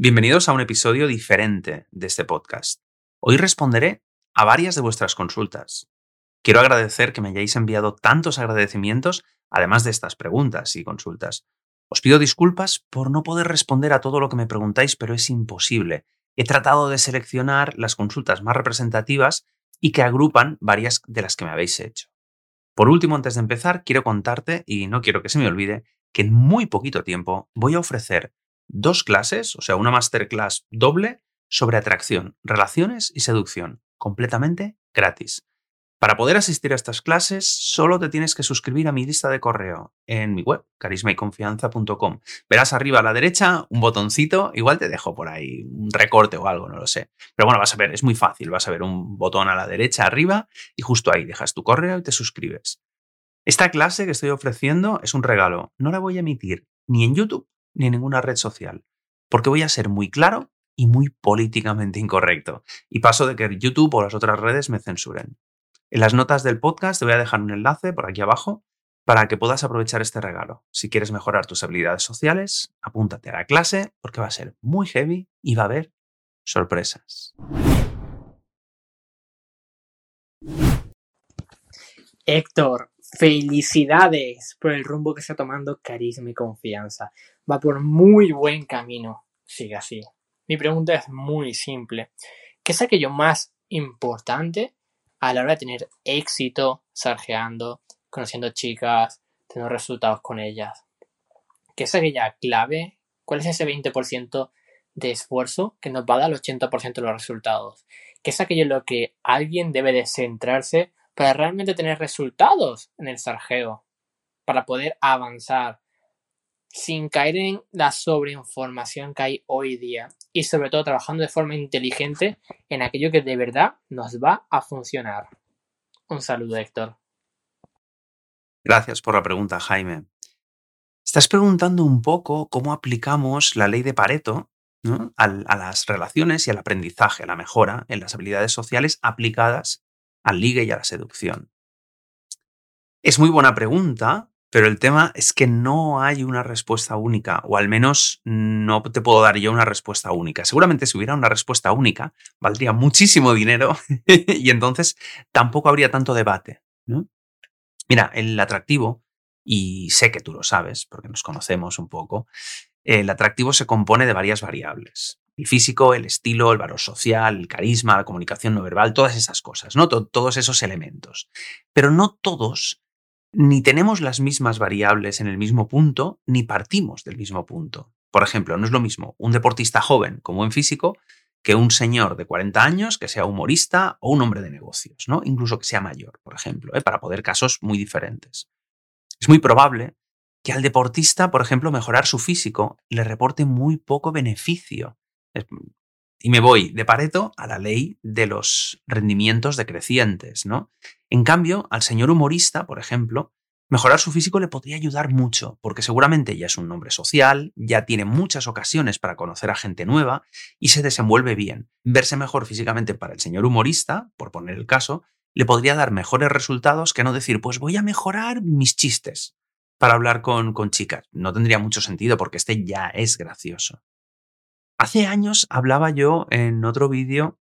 Bienvenidos a un episodio diferente de este podcast. Hoy responderé a varias de vuestras consultas. Quiero agradecer que me hayáis enviado tantos agradecimientos, además de estas preguntas y consultas. Os pido disculpas por no poder responder a todo lo que me preguntáis, pero es imposible. He tratado de seleccionar las consultas más representativas y que agrupan varias de las que me habéis hecho. Por último, antes de empezar, quiero contarte, y no quiero que se me olvide, que en muy poquito tiempo voy a ofrecer dos clases, o sea, una masterclass doble sobre atracción, relaciones y seducción, completamente gratis. Para poder asistir a estas clases, solo te tienes que suscribir a mi lista de correo en mi web, carismayconfianza.com. Verás arriba a la derecha un botoncito, igual te dejo por ahí un recorte o algo, no lo sé. Pero bueno, vas a ver, es muy fácil, vas a ver un botón a la derecha arriba y justo ahí dejas tu correo y te suscribes. Esta clase que estoy ofreciendo es un regalo. No la voy a emitir ni en YouTube ni ninguna red social, porque voy a ser muy claro y muy políticamente incorrecto. Y paso de que YouTube o las otras redes me censuren. En las notas del podcast te voy a dejar un enlace por aquí abajo para que puedas aprovechar este regalo. Si quieres mejorar tus habilidades sociales, apúntate a la clase porque va a ser muy heavy y va a haber sorpresas. Héctor, felicidades por el rumbo que está tomando Carisma y Confianza. Va por muy buen camino. Sigue así. Mi pregunta es muy simple. ¿Qué es aquello más importante a la hora de tener éxito sarjeando, conociendo chicas, teniendo resultados con ellas. ¿Qué es aquella clave? ¿Cuál es ese 20% de esfuerzo que nos va a dar el 80% de los resultados? ¿Qué es aquello en lo que alguien debe de centrarse para realmente tener resultados en el sarjeo? Para poder avanzar sin caer en la sobreinformación que hay hoy día y sobre todo trabajando de forma inteligente en aquello que de verdad nos va a funcionar. Un saludo, Héctor. Gracias por la pregunta, Jaime. Estás preguntando un poco cómo aplicamos la ley de Pareto a, a las relaciones y al aprendizaje, a la mejora en las habilidades sociales aplicadas al ligue y a la seducción. Es muy buena pregunta pero el tema es que no hay una respuesta única, o al menos no te puedo dar yo una respuesta única. Seguramente si hubiera una respuesta única, valdría muchísimo dinero y entonces tampoco habría tanto debate. Mira, el atractivo, y sé que tú lo sabes, porque nos conocemos un poco, el atractivo se compone de varias variables. El físico, el estilo, el valor social, el carisma, la comunicación no verbal, todas esas cosas, ¿no? todos esos elementos. Pero no todos ni tenemos las mismas variables en el mismo punto, ni partimos del mismo punto. Por ejemplo, no es lo mismo un deportista joven como en físico que un señor de 40 años que sea humorista o un hombre de negocios, ¿no? Incluso que sea mayor, por ejemplo, ¿eh? para poder casos muy diferentes. Es muy probable que al deportista, por ejemplo, mejorar su físico le reporte muy poco beneficio. Y me voy de Pareto a la ley de los rendimientos decrecientes, ¿no? En cambio, al señor humorista, por ejemplo, mejorar su físico le podría ayudar mucho, porque seguramente ya es un hombre social, ya tiene muchas ocasiones para conocer a gente nueva y se desenvuelve bien. Verse mejor físicamente para el señor humorista, por poner el caso, le podría dar mejores resultados que no decir, pues voy a mejorar mis chistes para hablar con, chicas. No tendría mucho sentido porque este ya es gracioso. Hace años hablaba yo en otro vídeo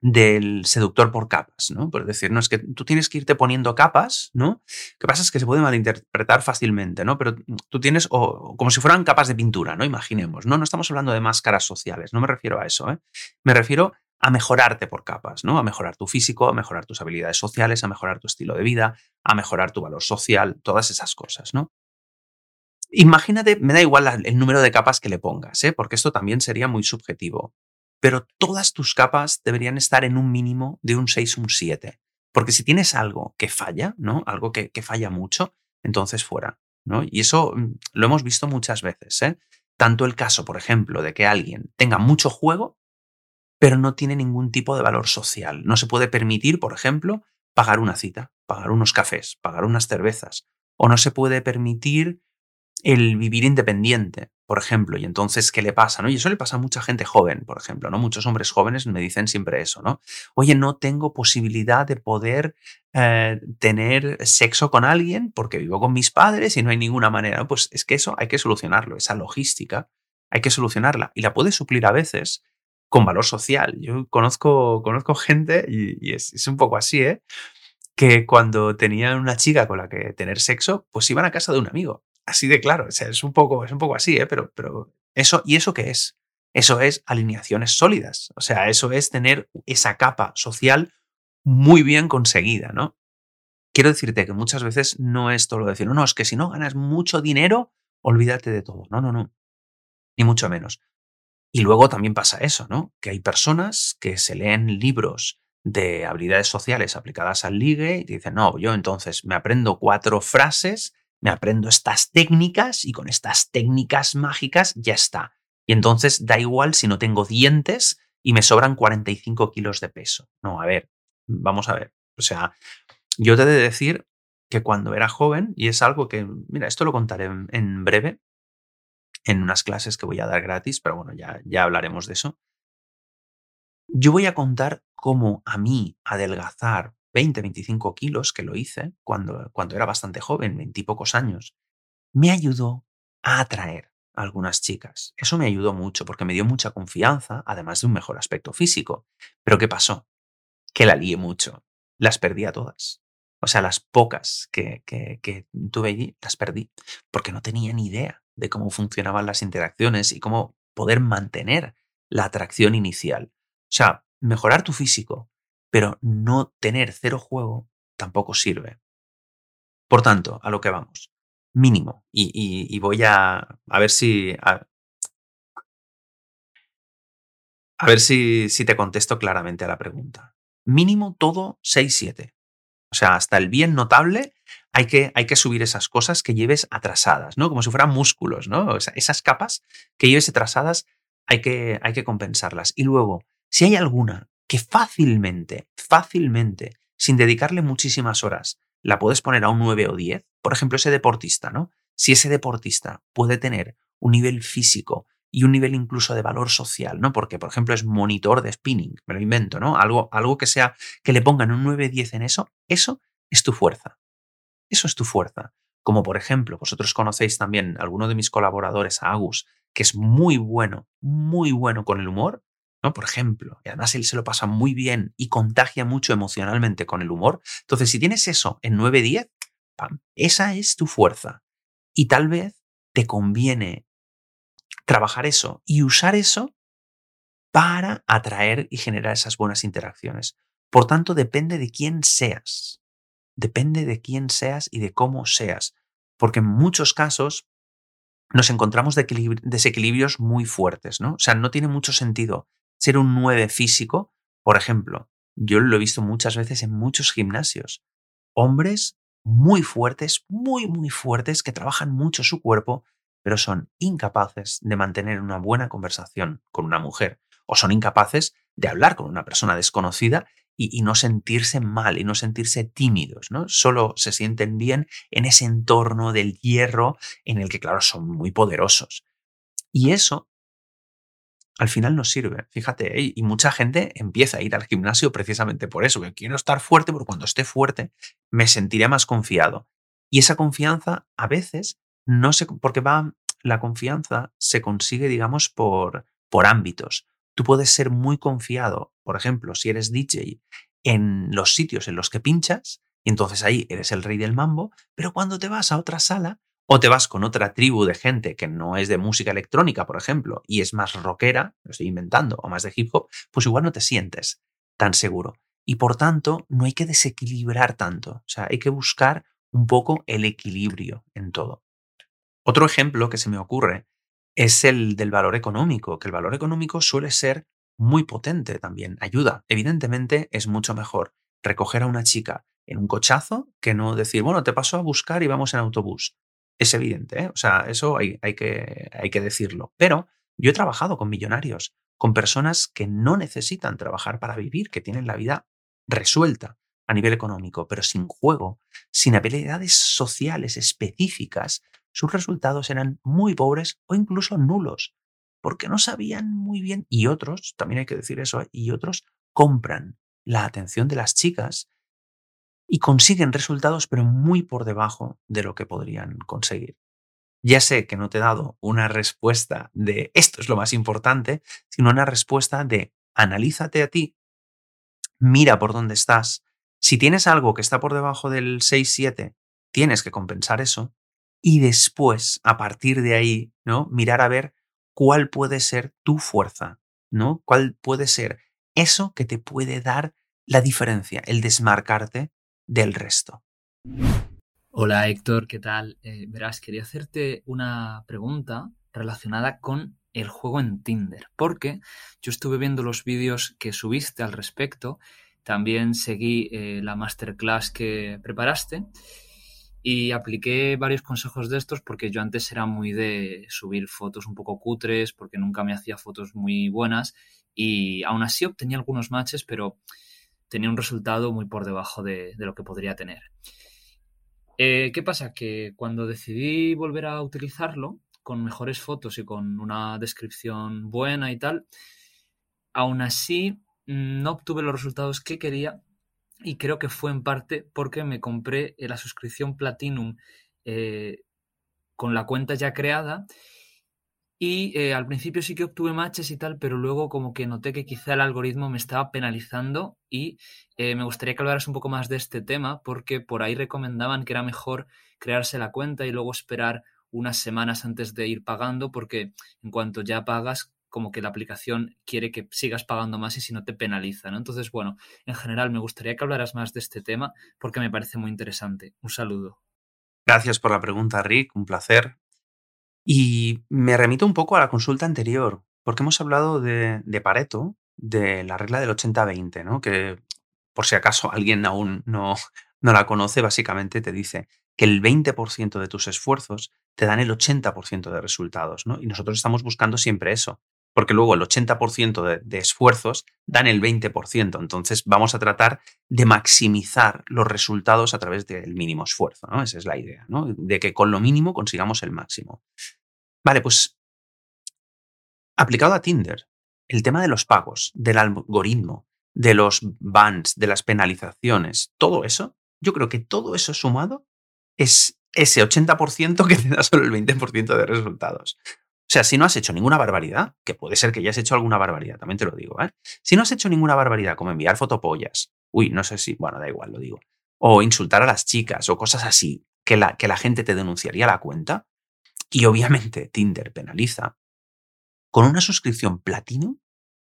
del seductor por capas, ¿no? Por decir, no, es que tú tienes que irte poniendo capas, ¿no? Lo que pasa es que se puede malinterpretar fácilmente, ¿no? Pero tú tienes, o como si fueran capas de pintura, ¿no? Imaginemos, ¿no? No estamos hablando de máscaras sociales, no me refiero a eso, ¿eh? Me refiero a mejorarte por capas, ¿no? A mejorar tu físico, a mejorar tus habilidades sociales, a mejorar tu estilo de vida, a mejorar tu valor social, todas esas cosas, ¿no? Imagínate, me da igual el número de capas que le pongas, ¿eh? porque esto también sería muy subjetivo. Pero todas tus capas deberían estar en un mínimo de un 6, un 7. Porque si tienes algo que falla, ¿no? Algo que, falla mucho, entonces fuera. ¿no? Y eso mm, lo hemos visto muchas veces. ¿eh? Tanto el caso, por ejemplo, de que alguien tenga mucho juego, pero no tiene ningún tipo de valor social. No se puede permitir, por ejemplo, pagar una cita, pagar unos cafés, pagar unas cervezas. O no se puede permitir el vivir independiente, por ejemplo, y entonces, ¿qué le pasa? ¿no? Y eso le pasa a mucha gente joven, por ejemplo, ¿no? Muchos hombres jóvenes me dicen siempre eso, ¿no? Oye, no tengo posibilidad de poder eh, tener sexo con alguien porque vivo con mis padres y no hay ninguna manera. Pues es que eso hay que solucionarlo, esa logística hay que solucionarla y la puedes suplir a veces con valor social. Yo conozco, conozco gente, y, es, es, un poco así, ¿eh? que cuando tenían una chica con la que tener sexo, pues iban a casa de un amigo. Así de claro, o sea, es un poco, es un poco así, ¿eh? pero, pero eso, ¿y eso qué es? Eso es alineaciones sólidas, o sea, eso es tener esa capa social muy bien conseguida, ¿no? Quiero decirte que muchas veces no es todo lo de decir, no, no, es que si no ganas mucho dinero, olvídate de todo. No, no, no, ni mucho menos. Y luego también pasa eso, ¿no? Que hay personas que se leen libros de habilidades sociales aplicadas al ligue y dicen, no, yo entonces me aprendo cuatro frases, me aprendo estas técnicas y con estas técnicas mágicas ya está. Y entonces da igual si no tengo dientes y me sobran 45 kilos de peso. No, a ver, vamos a ver. O sea, yo te he de decir que cuando era joven, y es algo que, mira, esto lo contaré en, breve, en unas clases que voy a dar gratis, pero bueno, ya, ya hablaremos de eso. Yo voy a contar cómo a mí adelgazar 20, 25 kilos, que lo hice cuando, cuando era bastante joven, 20 y pocos años, me ayudó a atraer a algunas chicas. Eso me ayudó mucho porque me dio mucha confianza, además de un mejor aspecto físico. Pero ¿qué pasó? Que la lié mucho. Las perdí a todas. O sea, las pocas que, que, que tuve allí, las perdí porque no tenía ni idea de cómo funcionaban las interacciones y cómo poder mantener la atracción inicial. O sea, mejorar tu físico, pero no tener cero juego tampoco sirve. Por tanto, a lo que vamos. Mínimo. Y, voy a, a ver si. A, ver si, si, te contesto claramente a la pregunta. Mínimo todo 6-7. O sea, hasta el bien notable hay que, hay que subir esas cosas que lleves atrasadas, ¿no? Como si fueran músculos, ¿no? esas capas que lleves atrasadas hay que, hay que compensarlas. Y luego, si hay alguna que fácilmente, fácilmente, sin dedicarle muchísimas horas, la puedes poner a un 9 o 10, por ejemplo, ese deportista, ¿no? Si ese deportista puede tener un nivel físico y un nivel incluso de valor social, ¿no? Porque, por ejemplo, es monitor de spinning, me lo invento, ¿no? Algo, algo que sea, que le pongan un 9-10 en eso, eso es tu fuerza. Eso es tu fuerza. Como por ejemplo, vosotros conocéis también a alguno de mis colaboradores, a Agus, que es muy bueno, muy bueno con el humor, ¿no? Por ejemplo, y además él se lo pasa muy bien y contagia mucho emocionalmente con el humor. Entonces, si tienes eso en 9-10, esa es tu fuerza. Y tal vez te conviene trabajar eso y usar eso para atraer y generar esas buenas interacciones. Por tanto, depende de quién seas. Depende de quién seas y de cómo seas. Porque en muchos casos nos encontramos desequilibrios muy fuertes, ¿no? O sea, no tiene mucho sentido ser un 9 físico, por ejemplo, yo lo he visto muchas veces en muchos gimnasios. Hombres muy fuertes, muy, muy fuertes, que trabajan mucho su cuerpo, pero son incapaces de mantener una buena conversación con una mujer, o son incapaces de hablar con una persona desconocida y, no sentirse mal y no sentirse tímidos, ¿no? Solo se sienten bien en ese entorno del hierro en el que, claro, son muy poderosos. Y eso al final nos sirve. Fíjate, ¿eh? y mucha gente empieza a ir al gimnasio precisamente por eso, que quiero estar fuerte, porque cuando esté fuerte me sentiré más confiado. Y esa confianza a veces no se, porque va, la confianza se consigue, digamos, por, por ámbitos. Tú puedes ser muy confiado, por ejemplo, si eres DJ, en los sitios en los que pinchas, y entonces ahí eres el rey del mambo, pero cuando te vas a otra sala, o te vas con otra tribu de gente que no es de música electrónica, por ejemplo, y es más rockera, lo estoy inventando, o más de hip hop, pues igual no te sientes tan seguro. Y por tanto, no hay que desequilibrar tanto. O sea, hay que buscar un poco el equilibrio en todo. Otro ejemplo que se me ocurre es el del valor económico, que el valor económico suele ser muy potente también. Ayuda. Evidentemente es mucho mejor recoger a una chica en un cochazo que no decir, bueno, te paso a buscar y vamos en autobús es evidente, ¿eh? o sea, eso hay, que, hay que decirlo. Pero yo he trabajado con millonarios, con personas que no necesitan trabajar para vivir, que tienen la vida resuelta a nivel económico, pero sin juego, sin habilidades sociales específicas, sus resultados eran muy pobres o incluso nulos, porque no sabían muy bien, y otros, también hay que decir eso, ¿eh? y otros compran la atención de las chicas y consiguen resultados pero muy por debajo de lo que podrían conseguir. ya sé que no te he dado una respuesta de esto es lo más importante, sino una respuesta de analízate a ti, mira por dónde estás. Si tienes algo que está por debajo del 6-7, tienes que compensar eso y después, a partir de ahí, ¿no? Mirar a ver cuál puede ser tu fuerza, ¿no? ¿Cuál puede ser eso que te puede dar la diferencia, el desmarcarte del resto? Hola Héctor, ¿qué tal? Eh, verás, quería hacerte una pregunta relacionada con el juego en Tinder, porque yo estuve viendo los vídeos que subiste al respecto, también seguí eh, la masterclass que preparaste y apliqué varios consejos de estos porque yo antes era muy de subir fotos un poco cutres, porque nunca me hacía fotos muy buenas y aún así obtenía algunos matches, pero tenía un resultado muy por debajo de lo que podría tener. Eh, ¿Qué pasa? Que cuando decidí volver a utilizarlo, con mejores fotos y con una descripción buena y tal, aún así mm, no obtuve los resultados que quería y creo que fue en parte porque me compré la suscripción Platinum eh, con la cuenta ya creada y eh, al principio sí que obtuve matches y tal, pero luego como que noté que quizá el algoritmo me estaba penalizando y eh, me gustaría que hablaras un poco más de este tema porque por ahí recomendaban que era mejor crearse la cuenta y luego esperar unas semanas antes de ir pagando porque en cuanto ya pagas como que la aplicación quiere que sigas pagando más y si no te penaliza, ¿no? Entonces, bueno, en general me gustaría que hablaras más de este tema porque me parece muy interesante. Un saludo. Gracias por la pregunta, Rick. Un placer. Y me remito un poco a la consulta anterior, porque hemos hablado de, Pareto, de la regla del 80-20, ¿no? que por si acaso alguien aún no, no la conoce, básicamente te dice que el 20% de tus esfuerzos te dan el 80% de resultados. ¿no? Y nosotros estamos buscando siempre eso, porque luego el 80% de, de, esfuerzos dan el 20%. Entonces vamos a tratar de maximizar los resultados a través del mínimo esfuerzo. ¿no? Esa es la idea, ¿no? de que con lo mínimo consigamos el máximo. Vale, pues aplicado a Tinder, el tema de los pagos, del algoritmo, de los bans, de las penalizaciones, todo eso, yo creo que todo eso sumado es ese 80% que te da solo el 20% de resultados. O sea, si no has hecho ninguna barbaridad, que puede ser que ya has hecho alguna barbaridad, también te lo digo, ¿eh? Si no has hecho ninguna barbaridad como enviar fotopollas, uy, no sé si, bueno, da igual, lo digo, o insultar a las chicas o cosas así, que la, que la gente te denunciaría la cuenta, y obviamente Tinder penaliza, con una suscripción platino,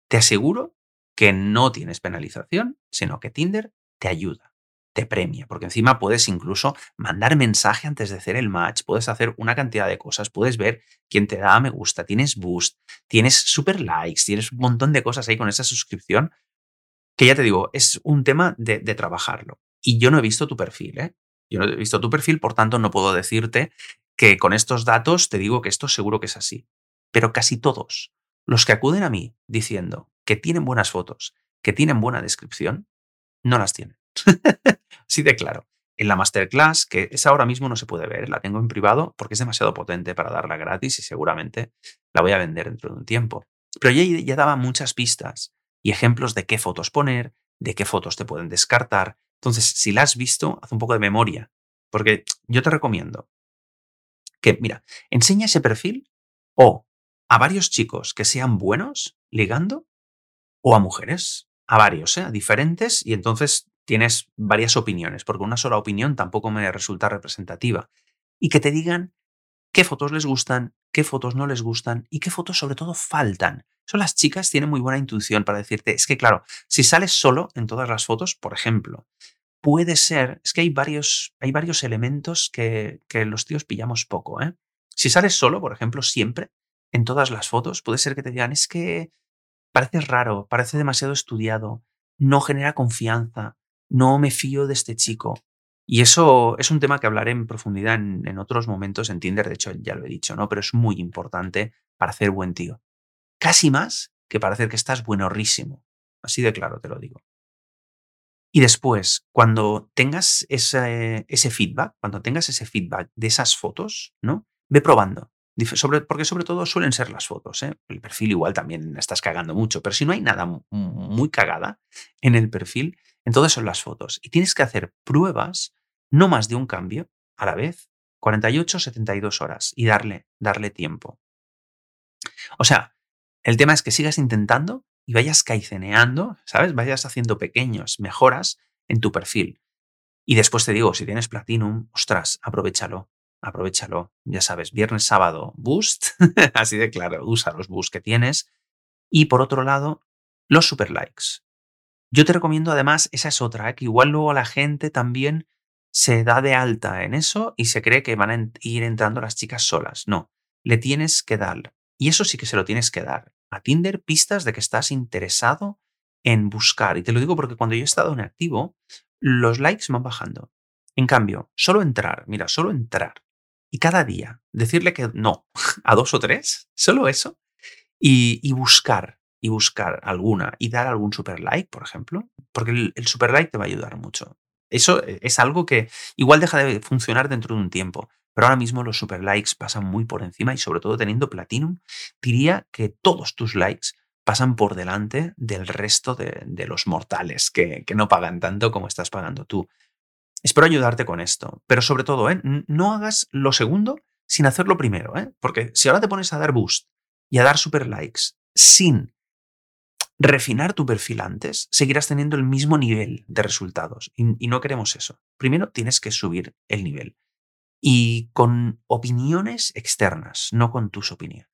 te aseguro que no tienes penalización, sino que Tinder te ayuda, te premia, porque encima puedes incluso mandar mensaje antes de hacer el match, puedes hacer una cantidad de cosas, puedes ver quién te da me gusta, tienes boost, tienes super likes, tienes un montón de cosas ahí con esa suscripción, que ya te digo, es un tema de, trabajarlo. Y yo no he visto tu perfil, ¿eh? Yo no he visto tu perfil, por tanto no puedo decirte que con estos datos te digo que esto seguro que es así. Pero casi todos los que acuden a mí diciendo que tienen buenas fotos, que tienen buena descripción, no las tienen. Así de claro. En la masterclass, que es ahora mismo no se puede ver, la tengo en privado porque es demasiado potente para darla gratis y seguramente la voy a vender dentro de un tiempo. Pero ya, ya daba muchas pistas y ejemplos de qué fotos poner, de qué fotos te pueden descartar. Entonces, si la has visto, haz un poco de memoria. Porque yo te recomiendo que, mira, enseña ese perfil o a varios chicos que sean buenos ligando o a mujeres, a varios, ¿eh? a diferentes, y entonces tienes varias opiniones, porque una sola opinión tampoco me resulta representativa. Y que te digan qué fotos les gustan, qué fotos no les gustan y qué fotos sobre todo faltan. Son las chicas tienen muy buena intuición para decirte, es que claro, si sales solo en todas las fotos, por ejemplo, puede ser, es que hay varios, hay varios elementos que, que los tíos pillamos poco. ¿eh? Si sales solo, por ejemplo, siempre, en todas las fotos, puede ser que te digan, es que parece raro, parece demasiado estudiado, no genera confianza, no me fío de este chico. Y eso es un tema que hablaré en profundidad en, otros momentos en Tinder, de hecho ya lo he dicho, ¿no? Pero es muy importante para hacer buen tío. Casi más que para hacer que estás buenorrísimo. Así de claro te lo digo. Y después, cuando tengas ese, ese, feedback, cuando tengas ese feedback de esas fotos, ¿no? Ve probando. Porque sobre todo suelen ser las fotos. ¿eh? El perfil igual también estás cagando mucho, pero si no hay nada muy cagada en el perfil, entonces son las fotos. Y tienes que hacer pruebas, no más de un cambio a la vez, 48, 72 horas y darle, darle tiempo. O sea, el tema es que sigas intentando y vayas caiceneando, ¿sabes? Vayas haciendo pequeñas mejoras en tu perfil. Y después te digo, si tienes Platinum, ostras, aprovechalo, aprovechalo. Ya sabes, viernes, sábado, boost, así de claro, usa los boosts que tienes. Y por otro lado, los super likes. Yo te recomiendo además, esa es otra, ¿eh? que igual luego la gente también se da de alta en eso y se cree que van a ir entrando las chicas solas. No, le tienes que dar. Y eso sí que se lo tienes que dar. A Tinder pistas de que estás interesado en buscar. Y te lo digo porque cuando yo he estado en activo, los likes van bajando. En cambio, solo entrar, mira, solo entrar. Y cada día decirle que no a dos o tres, solo eso. Y, y buscar y buscar alguna y dar algún super like, por ejemplo, porque el, super like te va a ayudar mucho. Eso eh, es algo que igual deja de funcionar dentro de un tiempo, pero ahora mismo los super likes pasan muy por encima y sobre todo teniendo Platinum, diría que todos tus likes pasan por delante del resto de, los mortales que, que, no pagan tanto como estás pagando tú. Espero ayudarte con esto, pero sobre todo, ¿eh? no hagas lo segundo sin hacer lo primero, ¿eh? porque si ahora te pones a dar boost y a dar super likes sin refinar tu perfil antes, seguirás teniendo el mismo nivel de resultados. Y, no queremos eso. Primero tienes que subir el nivel. Y con opiniones externas, no con tus opiniones.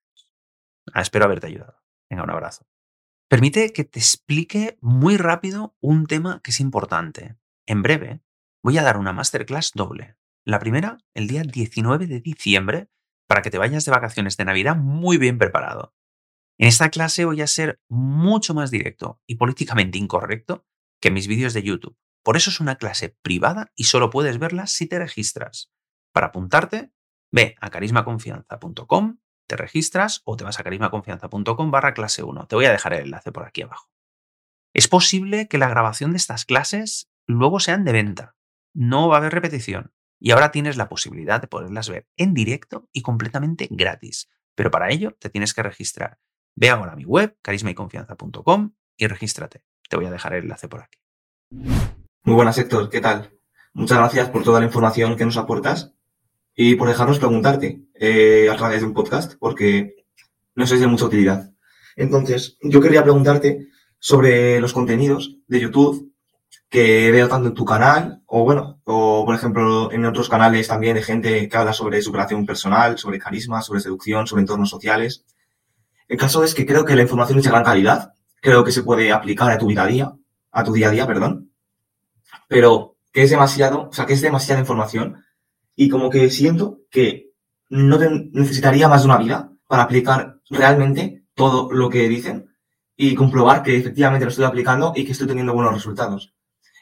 Ah, espero haberte ayudado. Venga, un abrazo. Permite que te explique muy rápido un tema que es importante. En breve voy a dar una masterclass doble. La primera, el día 19 de diciembre, para que te vayas de vacaciones de Navidad muy bien preparado. En esta clase voy a ser mucho más directo y políticamente incorrecto que mis vídeos de YouTube. Por eso es una clase privada y solo puedes verla si te registras. Para apuntarte, ve a carismaconfianza.com, te registras o te vas a carismaconfianza.com barra clase 1. Te voy a dejar el enlace por aquí abajo. Es posible que la grabación de estas clases luego sean de venta. No va a haber repetición. Y ahora tienes la posibilidad de poderlas ver en directo y completamente gratis. Pero para ello te tienes que registrar. Ve ahora a mi web, carismayconfianza.com y regístrate. Te voy a dejar el enlace por aquí. Muy buenas, Héctor. ¿Qué tal? Muchas gracias por toda la información que nos aportas y por dejarnos preguntarte eh, a través de un podcast, porque nos es de mucha utilidad. Entonces, yo quería preguntarte sobre los contenidos de YouTube que veo tanto en tu canal, o bueno, o por ejemplo en otros canales también de gente que habla sobre superación personal, sobre carisma, sobre seducción, sobre entornos sociales. El caso es que creo que la información es de gran calidad, creo que se puede aplicar a tu vida a día, a tu día a día, perdón, pero que es demasiado, o sea, que es demasiada información y como que siento que no necesitaría más de una vida para aplicar realmente todo lo que dicen y comprobar que efectivamente lo estoy aplicando y que estoy teniendo buenos resultados.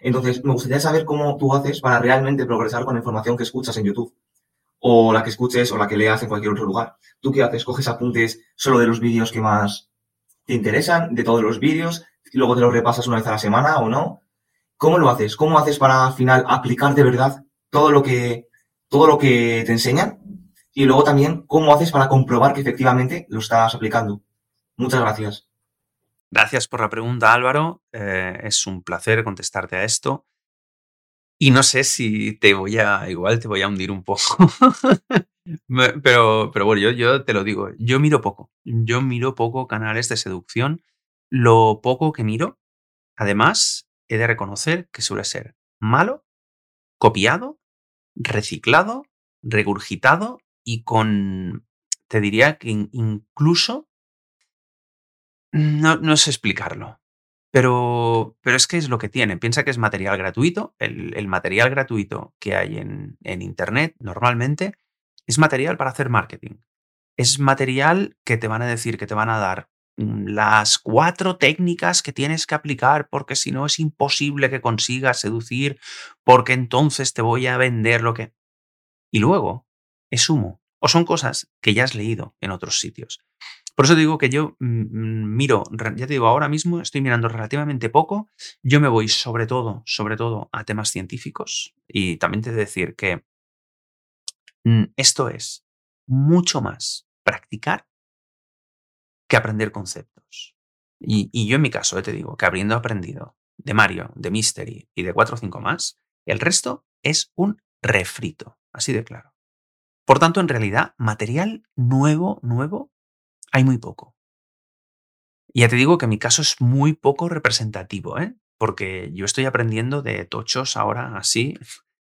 Entonces, me gustaría saber cómo tú haces para realmente progresar con la información que escuchas en YouTube o la que escuches o la que leas en cualquier otro lugar. ¿Tú qué haces? ¿Coges apuntes solo de los vídeos que más te interesan, de todos los vídeos, y luego te los repasas una vez a la semana o no? ¿Cómo lo haces? ¿Cómo haces para al final aplicar de verdad todo lo que, todo lo que te enseñan? Y luego también, ¿cómo haces para comprobar que efectivamente lo estás aplicando? Muchas gracias. Gracias por la pregunta, Álvaro. Eh, es un placer contestarte a esto. Y no sé si te voy a, igual te voy a hundir un poco. pero, pero bueno, yo, yo te lo digo, yo miro poco. Yo miro poco canales de seducción. Lo poco que miro, además, he de reconocer que suele ser malo, copiado, reciclado, regurgitado y con, te diría que incluso, no, sé explicarlo. Pero, pero es que es lo que tiene. Piensa que es material gratuito. El, material gratuito que hay en, en Internet normalmente es material para hacer marketing. Es material que te van a decir, que te van a dar las cuatro técnicas que tienes que aplicar porque si no es imposible que consigas seducir porque entonces te voy a vender lo que... Y luego es humo. O son cosas que ya has leído en otros sitios. Por eso digo que yo mm, mm, miro, ya te digo, ahora mismo estoy mirando relativamente poco. Yo me voy sobre todo, sobre todo a temas científicos y también te decir que mm, esto es mucho más practicar que aprender conceptos. Y, yo en mi caso, eh, te digo que habiendo aprendido de Mario, de Mystery y de 4 o 5 más, el resto es un refrito, así de claro. Por tanto, en realidad, material nuevo, nuevo, hay muy poco. Y ya te digo que mi caso es muy poco representativo, ¿eh? porque yo estoy aprendiendo de tochos ahora así,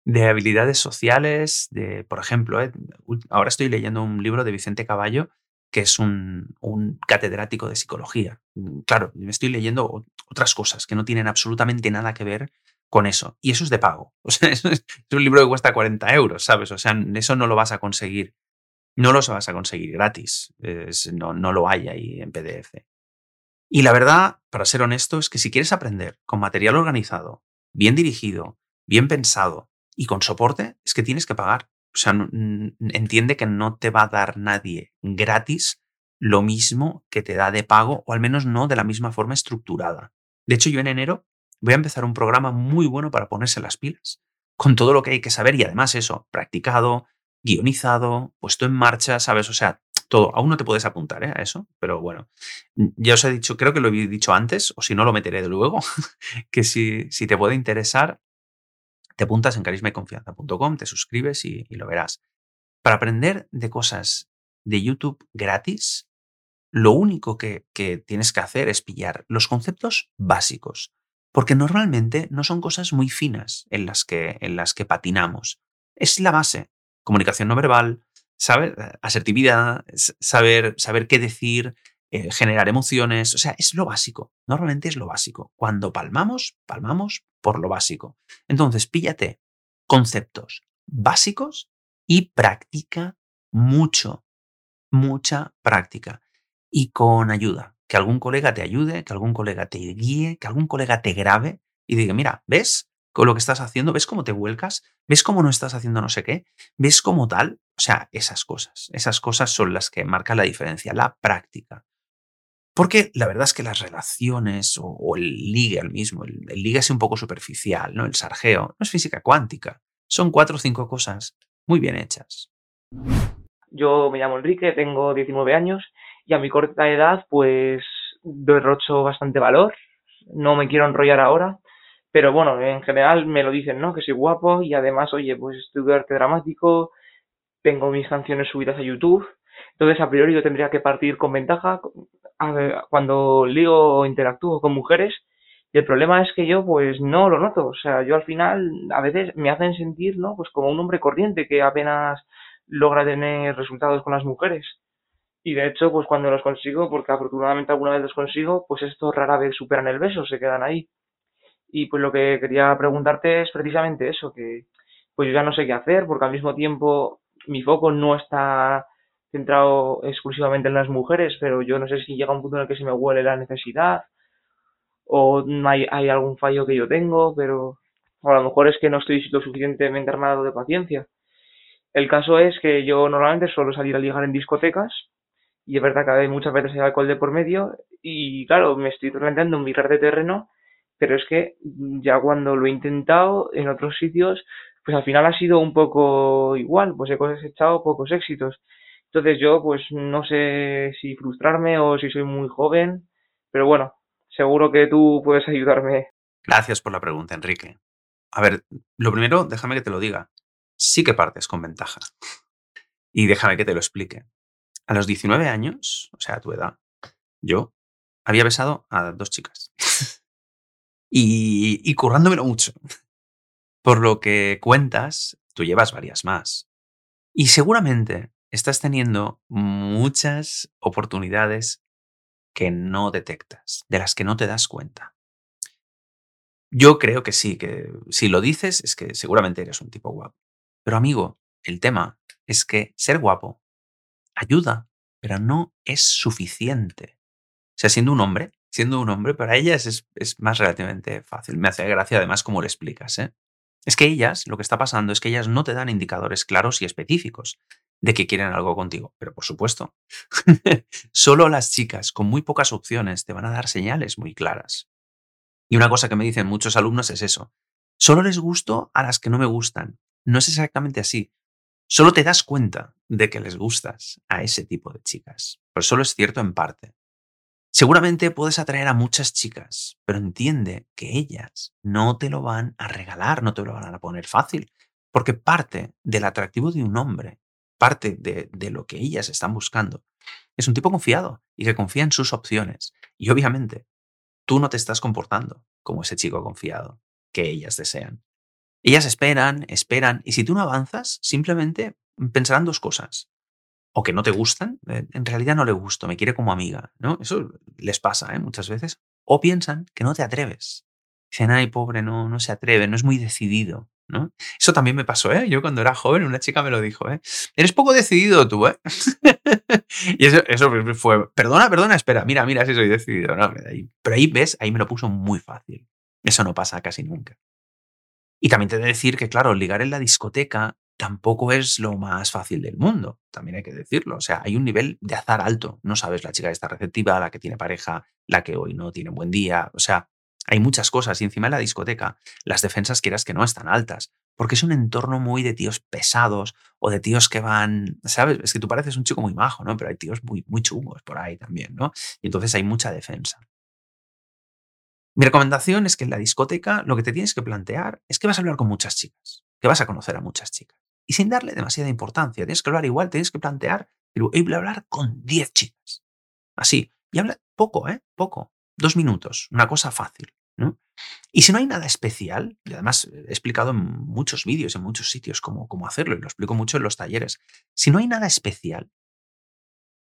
de habilidades sociales, de, por ejemplo, ¿eh? ahora estoy leyendo un libro de Vicente Caballo, que es un, un, catedrático de psicología. Mm, claro, me estoy leyendo otras cosas que no tienen absolutamente nada que ver con eso. Y eso es de pago. Es un libro que cuesta 40 euros, ¿sabes? O sea, eso no lo vas a conseguir. No lo vas a conseguir gratis. no, no lo hay ahí en PDF. Y la verdad, para ser honesto, es que si quieres aprender con material organizado, bien dirigido, bien pensado y con soporte, es que tienes que pagar. O sea, entiende que no te va a dar nadie gratis lo mismo que te da de pago, o al menos no de la misma forma estructurada. De hecho, yo en enero voy a empezar un programa muy bueno para ponerse las pilas, con todo lo que hay que saber y además eso, practicado, guionizado, puesto en marcha, ¿sabes? O sea, todo. Aún no te puedes apuntar ¿eh? a eso, pero bueno, ya os he dicho, creo que lo he dicho antes, o si no lo meteré de luego, que si, si te puede interesar, te apuntas en carismaconfianza.com, te suscribes y, lo verás. Para aprender de cosas de YouTube gratis, lo único que, que, tienes que hacer es pillar los conceptos básicos. Porque normalmente no son cosas muy finas en las que, en las que patinamos. Es la base. Comunicación no verbal, saber asertividad, saber, saber qué decir, eh, generar emociones. O sea, es lo básico. Normalmente es lo básico. Cuando palmamos, palmamos por lo básico. Entonces, píllate conceptos básicos y practica mucho. Mucha práctica. Y con ayuda que algún colega te ayude, que algún colega te guíe, que algún colega te grabe y diga, mira, ¿ves con lo que estás haciendo? ¿Ves cómo te vuelcas? ¿Ves cómo no estás haciendo no sé qué? ¿Ves cómo tal? O sea, esas cosas. Esas cosas son las que marcan la diferencia, la práctica. Porque la verdad es que las relaciones o, el ligue al mismo, el, el ligue es un poco superficial, ¿no? El sargeo, no es física cuántica. Son cuatro o cinco cosas muy bien hechas. Yo me llamo Enrique, tengo 19 años y a mi corta edad pues derrocho bastante valor, no me quiero enrollar ahora, pero bueno, en general me lo dicen, ¿no? Que soy guapo y además, oye, pues estudio arte dramático, tengo mis canciones subidas a YouTube, entonces a priori yo tendría que partir con ventaja cuando ligo o interactúo con mujeres y el problema es que yo pues no lo noto, o sea, yo al final a veces me hacen sentir, ¿no? Pues como un hombre corriente que apenas logra tener resultados con las mujeres. Y de hecho, pues cuando los consigo, porque afortunadamente alguna vez los consigo, pues estos rara vez superan el beso, se quedan ahí. Y pues lo que quería preguntarte es precisamente eso, que pues yo ya no sé qué hacer, porque al mismo tiempo mi foco no está centrado exclusivamente en las mujeres, pero yo no sé si llega un punto en el que se me huele la necesidad, o hay, hay algún fallo que yo tengo, pero a lo mejor es que no estoy lo suficientemente armado de paciencia. El caso es que yo normalmente suelo salir a ligar en discotecas y es verdad que hay muchas veces hay alcohol de por medio y claro, me estoy planteando migrar de terreno, pero es que ya cuando lo he intentado en otros sitios, pues al final ha sido un poco igual, pues he cosechado pocos éxitos. Entonces yo pues no sé si frustrarme o si soy muy joven, pero bueno, seguro que tú puedes ayudarme. Gracias por la pregunta, Enrique. A ver, lo primero, déjame que te lo diga. Sí que partes con ventaja. Y déjame que te lo explique. A los 19 años, o sea, a tu edad, yo había besado a dos chicas. y, y currándomelo mucho. Por lo que cuentas, tú llevas varias más. Y seguramente estás teniendo muchas oportunidades que no detectas, de las que no te das cuenta. Yo creo que sí, que si lo dices es que seguramente eres un tipo guapo. Pero amigo, el tema es que ser guapo ayuda, pero no es suficiente. O sea, siendo un hombre, siendo un hombre, para ellas es, más relativamente fácil. Me hace gracia además cómo lo explicas. ¿eh? Es que ellas, lo que está pasando es que ellas no te dan indicadores claros y específicos de que quieren algo contigo. Pero por supuesto, solo las chicas con muy pocas opciones te van a dar señales muy claras. Y una cosa que me dicen muchos alumnos es eso. Solo les gusto a las que no me gustan. No es exactamente así. Solo te das cuenta de que les gustas a ese tipo de chicas. Pero solo es cierto en parte. Seguramente puedes atraer a muchas chicas, pero entiende que ellas no te lo van a regalar, no te lo van a poner fácil, porque parte del atractivo de un hombre, parte de, lo que ellas están buscando, es un tipo confiado y que confía en sus opciones. Y obviamente, tú no te estás comportando como ese chico confiado que ellas desean. Ellas esperan, esperan, y si tú no avanzas, simplemente pensarán dos cosas. O que no te gustan, eh, en realidad no le gusto, me quiere como amiga, ¿no? Eso les pasa ¿eh? muchas veces. O piensan que no te atreves. Dicen, ay, pobre, no, no se atreve, no es muy decidido. Eso también me pasó, ¿eh? Yo cuando era joven, una chica me lo dijo, ¿eh? Eres poco decidido tú, ¿eh? y eso, eso, fue, perdona, perdona, espera, mira, mira si soy decidido, ¿no? Pero ahí ves, ahí me lo puso muy fácil. Eso no pasa casi nunca. Y también te he de decir que, claro, ligar en la discoteca tampoco es lo más fácil del mundo, también hay que decirlo. O sea, hay un nivel de azar alto. No sabes la chica que está receptiva, la que tiene pareja, la que hoy no tiene buen día. O sea, hay muchas cosas. Y encima en la discoteca, las defensas quieras que no están altas. Porque es un entorno muy de tíos pesados o de tíos que van, ¿sabes? Es que tú pareces un chico muy majo, ¿no? Pero hay tíos muy, muy chungos por ahí también, ¿no? Y entonces hay mucha defensa. Mi recomendación es que en la discoteca lo que te tienes que plantear es que vas a hablar con muchas chicas, que vas a conocer a muchas chicas. Y sin darle demasiada importancia, tienes que hablar igual, tienes que plantear, pero voy a hablar con 10 chicas. Así. Y habla poco, ¿eh? Poco. Dos minutos. Una cosa fácil. ¿no? Y si no hay nada especial, y además he explicado en muchos vídeos, en muchos sitios cómo, cómo hacerlo, y lo explico mucho en los talleres, si no hay nada especial,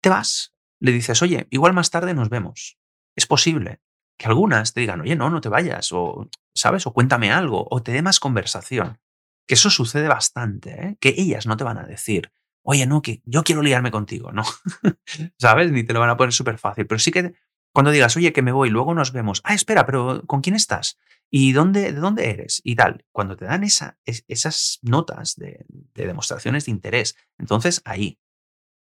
te vas, le dices, oye, igual más tarde nos vemos. Es posible que algunas te digan, oye, no, no te vayas, o, ¿sabes? O cuéntame algo, o te dé más conversación. Que eso sucede bastante, ¿eh? Que ellas no te van a decir, oye, no, que yo quiero liarme contigo, ¿no? ¿Sabes? Ni te lo van a poner súper fácil. Pero sí que cuando digas, oye, que me voy, luego nos vemos. Ah, espera, pero ¿con quién estás? ¿Y dónde, de dónde eres? Y tal. Cuando te dan esa, esas notas de, de demostraciones de interés, entonces ahí,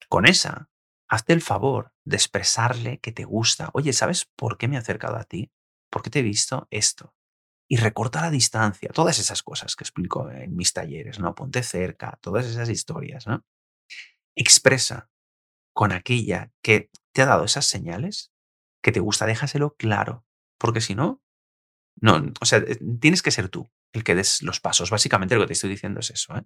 con esa, hazte el favor de expresarle que te gusta. Oye, ¿sabes por qué me he acercado a ti? Porque te he visto esto. Y recorta la distancia, todas esas cosas que explico en mis talleres, ¿no? Ponte cerca, todas esas historias, ¿no? Expresa con aquella que te ha dado esas señales que te gusta, déjaselo claro, porque si no, no, o sea, eh, tienes que ser tú el que des los pasos. Básicamente lo que te estoy diciendo es eso, ¿eh?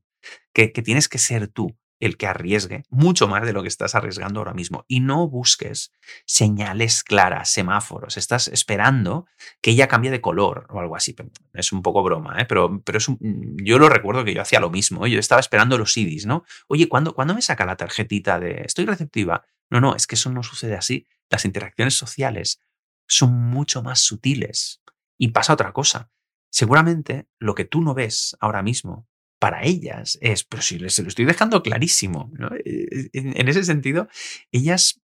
que, que tienes que ser tú el que arriesgue mucho más de lo que estás arriesgando ahora mismo y no busques señales claras, semáforos. Estás esperando que ella cambie de color o algo así. Es un poco broma, ¿eh? pero, pero es yo lo recuerdo que yo hacía lo mismo. ¿eh? Yo estaba esperando los CDs, ¿no? Oye, ¿cuándo, ¿cuándo me saca la tarjetita de estoy receptiva? No, no, es que eso no sucede así. Las interacciones sociales son mucho más sutiles. Y pasa otra cosa. Seguramente lo que tú no ves ahora mismo para ellas es, pero si se lo estoy dejando clarísimo, eh, en, ese sentido, ellas,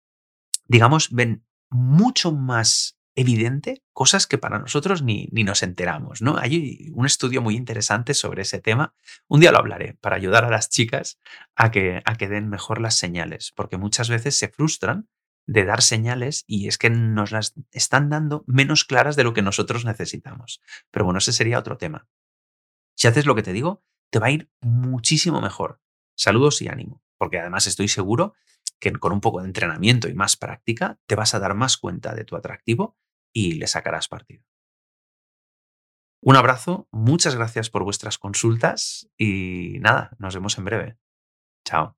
digamos, ven mucho más evidente cosas que para nosotros ni, ni, nos enteramos, ¿no? Hay un estudio muy interesante sobre ese tema. Un día lo hablaré para ayudar a las chicas a que, a que den mejor las señales, porque muchas veces se frustran de dar señales y es que nos las están dando menos claras de lo que nosotros necesitamos. Pero bueno, ese sería otro tema. Si haces lo que te digo, te va a ir muchísimo mejor. Saludos y ánimo, porque además estoy seguro que con un poco de entrenamiento y más práctica te vas a dar más cuenta de tu atractivo y le sacarás partido. Un abrazo, muchas gracias por vuestras consultas y nada, nos vemos en breve. Chao.